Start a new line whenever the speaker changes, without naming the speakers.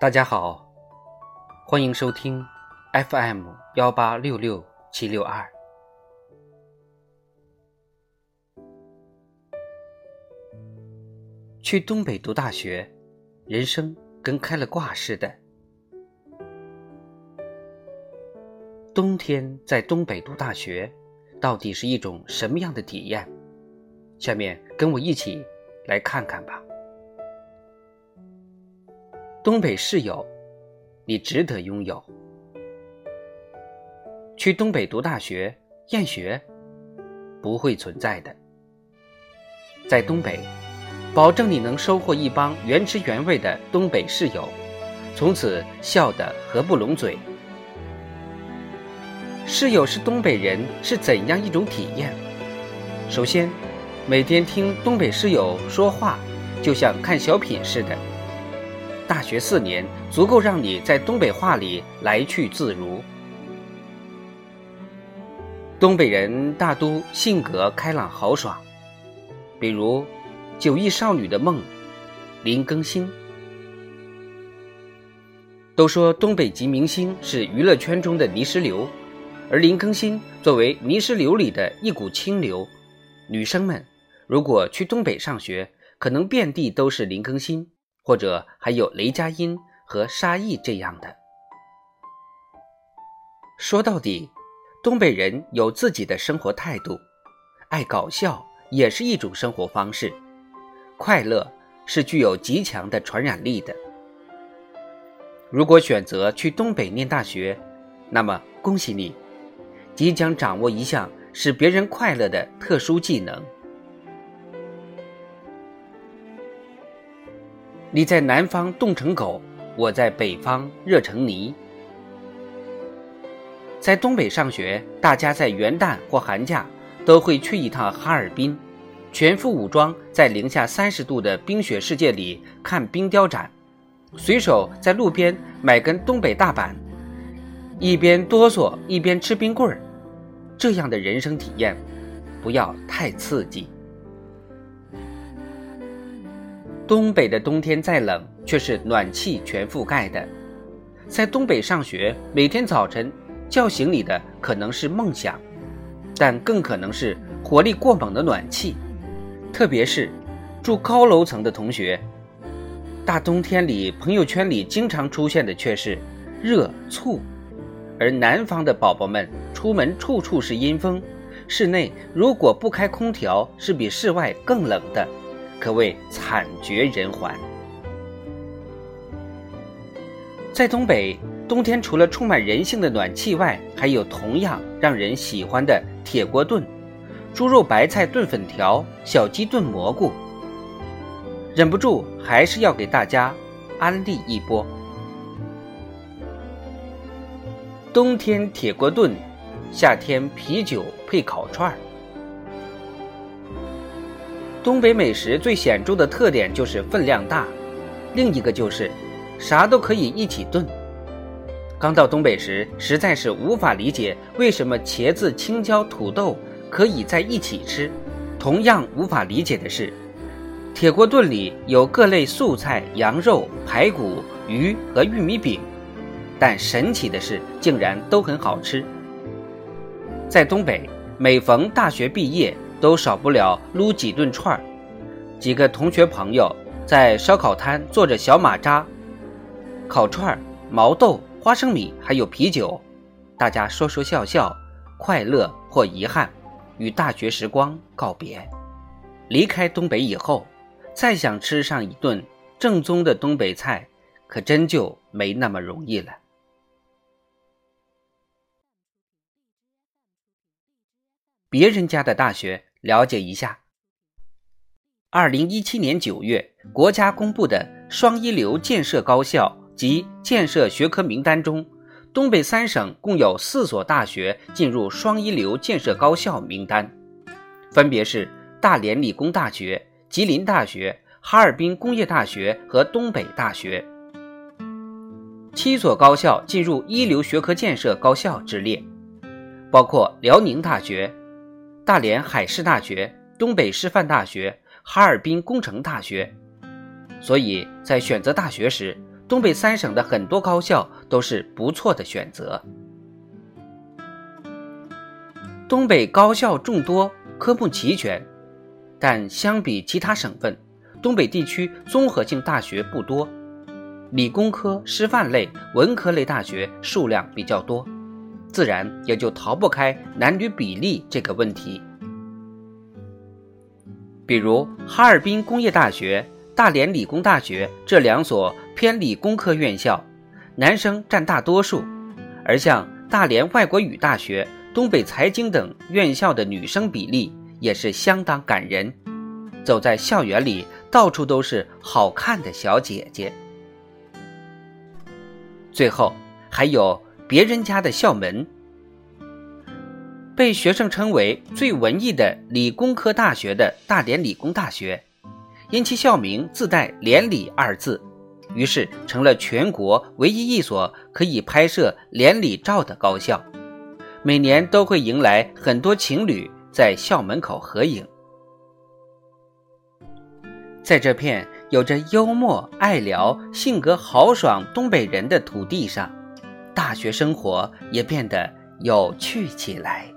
大家好，欢迎收听 FM 幺八六六七六二。去东北读大学，人生跟开了挂似的。冬天在东北读大学，到底是一种什么样的体验？下面跟我一起来看看吧。东北室友，你值得拥有。去东北读大学，厌学不会存在的。在东北，保证你能收获一帮原汁原味的东北室友，从此笑得合不拢嘴。室友是东北人是怎样一种体验？首先，每天听东北室友说话，就像看小品似的。大学四年足够让你在东北话里来去自如。东北人大都性格开朗豪爽，比如九亿少女的梦林更新。都说东北籍明星是娱乐圈中的泥石流，而林更新作为泥石流里的一股清流，女生们如果去东北上学，可能遍地都是林更新。或者还有雷佳音和沙溢这样的。说到底，东北人有自己的生活态度，爱搞笑也是一种生活方式，快乐是具有极强的传染力的。如果选择去东北念大学，那么恭喜你，即将掌握一项使别人快乐的特殊技能。你在南方冻成狗，我在北方热成泥。在东北上学，大家在元旦或寒假都会去一趟哈尔滨，全副武装在零下三十度的冰雪世界里看冰雕展，随手在路边买根东北大板，一边哆嗦一边吃冰棍儿。这样的人生体验，不要太刺激。东北的冬天再冷，却是暖气全覆盖的。在东北上学，每天早晨叫醒你的可能是梦想，但更可能是火力过猛的暖气。特别是住高楼层的同学，大冬天里朋友圈里经常出现的却是热醋，而南方的宝宝们出门处处是阴风，室内如果不开空调，是比室外更冷的。可谓惨绝人寰。在东北，冬天除了充满人性的暖气外，还有同样让人喜欢的铁锅炖、猪肉白菜炖粉条、小鸡炖蘑菇。忍不住还是要给大家安利一波：冬天铁锅炖，夏天啤酒配烤串儿。东北美食最显著的特点就是分量大，另一个就是啥都可以一起炖。刚到东北时，实在是无法理解为什么茄子、青椒、土豆可以在一起吃。同样无法理解的是，铁锅炖里有各类素菜、羊肉、排骨、鱼和玉米饼，但神奇的是，竟然都很好吃。在东北，每逢大学毕业。都少不了撸几顿串儿，几个同学朋友在烧烤摊做着小马扎、烤串儿、毛豆、花生米，还有啤酒，大家说说笑笑，快乐或遗憾，与大学时光告别。离开东北以后，再想吃上一顿正宗的东北菜，可真就没那么容易了。别人家的大学。了解一下，二零一七年九月，国家公布的双一流建设高校及建设学科名单中，东北三省共有四所大学进入双一流建设高校名单，分别是大连理工大学、吉林大学、哈尔滨工业大学和东北大学。七所高校进入一流学科建设高校之列，包括辽宁大学。大连海事大学、东北师范大学、哈尔滨工程大学，所以在选择大学时，东北三省的很多高校都是不错的选择。东北高校众多，科目齐全，但相比其他省份，东北地区综合性大学不多，理工科、师范类、文科类大学数量比较多，自然也就逃不开男女比例这个问题。比如哈尔滨工业大学、大连理工大学这两所偏理工科院校，男生占大多数；而像大连外国语大学、东北财经等院校的女生比例也是相当感人。走在校园里，到处都是好看的小姐姐。最后还有别人家的校门。被学生称为最文艺的理工科大学的大连理工大学，因其校名自带“连理”二字，于是成了全国唯一一所可以拍摄连理照的高校。每年都会迎来很多情侣在校门口合影。在这片有着幽默、爱聊、性格豪爽东北人的土地上，大学生活也变得有趣起来。